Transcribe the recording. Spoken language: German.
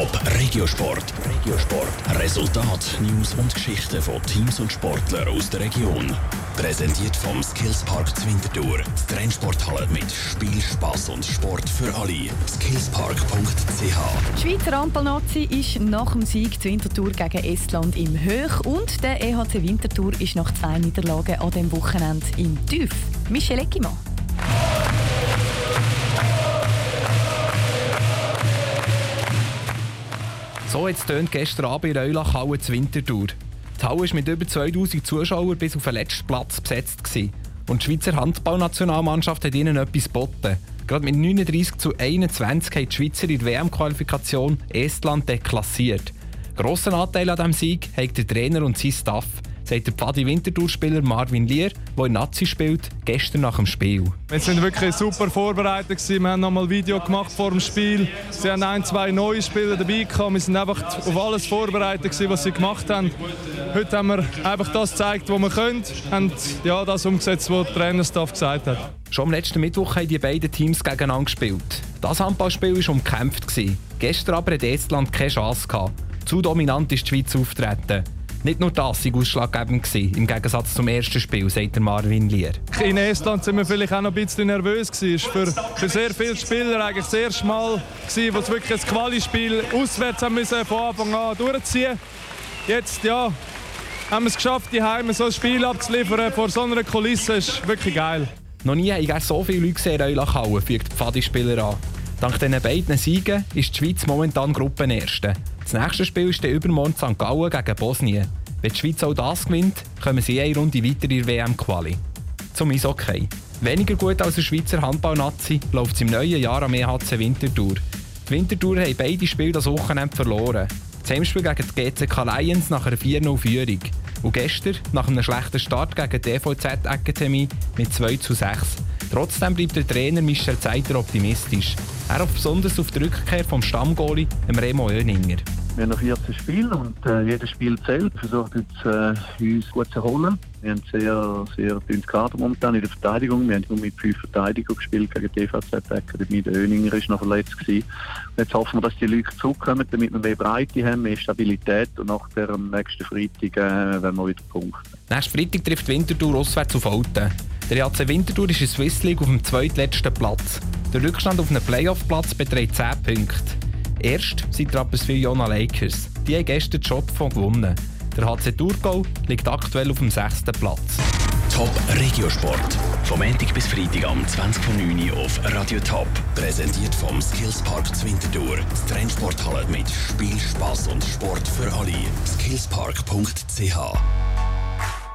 Top Regiosport. Regiosport. Resultat, News und Geschichten von Teams und Sportlern aus der Region. Präsentiert vom Skillspark Zwintertour. Die Trennsporthalle mit Spiel, Spass und Sport für alle. Skillspark.ch. Die Schweizer Ampelnazi ist nach dem Sieg zur Wintertour gegen Estland im Höch und der EHC Wintertour ist nach zwei Niederlagen an dem Wochenende im Tief. Michel Eckimann. So hat es gestern Abend in Reulach-Halle zur Wintertour. Die Halle war mit über 2000 Zuschauern bis auf den letzten Platz besetzt. Gewesen. Und die Schweizer Handballnationalmannschaft hat ihnen etwas geboten. Gerade mit 39 zu 21 haben die Schweizer in der WM-Qualifikation Estland deklassiert. Grossen Anteil an diesem Sieg hat der Trainer und sein Staff sagt der Pfadi Winterthur-Spieler Marvin Lier, der in Nazi spielt, gestern nach dem Spiel. Wir sind wirklich super vorbereitet. Wir haben noch mal ein Video gemacht vor dem Spiel. Sie haben ein, zwei neue Spieler dabei gehabt. Wir sind einfach auf alles vorbereitet, was sie gemacht haben. Heute haben wir einfach das gezeigt, was wir können und ja, das umgesetzt, was der Trainerstaff gesagt hat. Schon am letzten Mittwoch haben die beiden Teams gegeneinander gespielt. Das Handballspiel war umkämpft. Gestern aber hat Estland keine Chance gehabt. Zu dominant ist die Schweiz auftreten. Nicht nur das war ausschlaggebend gewesen, im Gegensatz zum ersten Spiel, sagt der Marvin Lier. In Estland sind wir vielleicht auch noch ein bisschen nervös gewesen. Für, für sehr viele Spieler eigentlich das erste Mal gewesen, wo sie wirklich ein Quali-Spiel auswärts haben müssen, von Anfang an durchziehen. Jetzt, ja, haben wir es geschafft, die Heime so ein Spiel abzuliefern vor so einer Kulisse. Das ist wirklich geil. Noch nie habe ich so viele Leute gesehen in Eulachhauen, fügt die Pfadi-Spieler an. Dank diesen beiden Siegen ist die Schweiz momentan Gruppenerste. Das nächste Spiel ist der übermorgen St. Gallen gegen Bosnien. Wenn die Schweiz auch das gewinnt, kommen sie eine Runde weiter in der WM-Quali. Zum Eishockey. Weniger gut als der Schweizer Handball-Nazi läuft es im neuen Jahr am EHC Winterthur. Die Winterthur haben beide Spiele das Wochenende verloren. Das Heimspiel gegen die GCK Lions nach einer 4-0-Führung. Und gestern, nach einem schlechten Start gegen die DVZ Akademie mit 2 zu 6. Trotzdem bleibt der Trainer Michel Zeiter optimistisch. Er hofft besonders auf die Rückkehr vom Stammgoli, Remo Oeninger. Wir haben noch 14 Spiele und äh, jedes Spiel zählt. Wir versuchen jetzt, äh, uns gut zu erholen. Wir haben sehr, sehr dünnes Kader momentan in der Verteidigung. Wir haben nur mit fünf Verteidigungen gespielt gegen die DVZ Akademie. Der Öninger ist noch verletzt gewesen. Jetzt hoffen wir, dass die Leute zurückkommen, damit wir mehr Breite haben, mehr Stabilität und nach dem nächsten Freitag äh, werden wir wieder punkten. Nächsten Freitag trifft Winterthur auswärts auf Alten. Der AC Winterthur ist in Swiss League auf dem zweitletzten Platz. Der Rückstand auf einen Playoff-Platz beträgt 10 Punkte. Erst sind Rapperswil Jona Lakers. Die haben gestern den Job von gewonnen. Der HC Thurgau liegt aktuell auf dem sechsten Platz. Top Regiosport. Vom Montag bis Freitag am 20.09. auf Radio Top. Präsentiert vom Skillspark Zwintertour. Das Trennsporthalle mit Spiel, Spass und Sport für alle. Skillspark.ch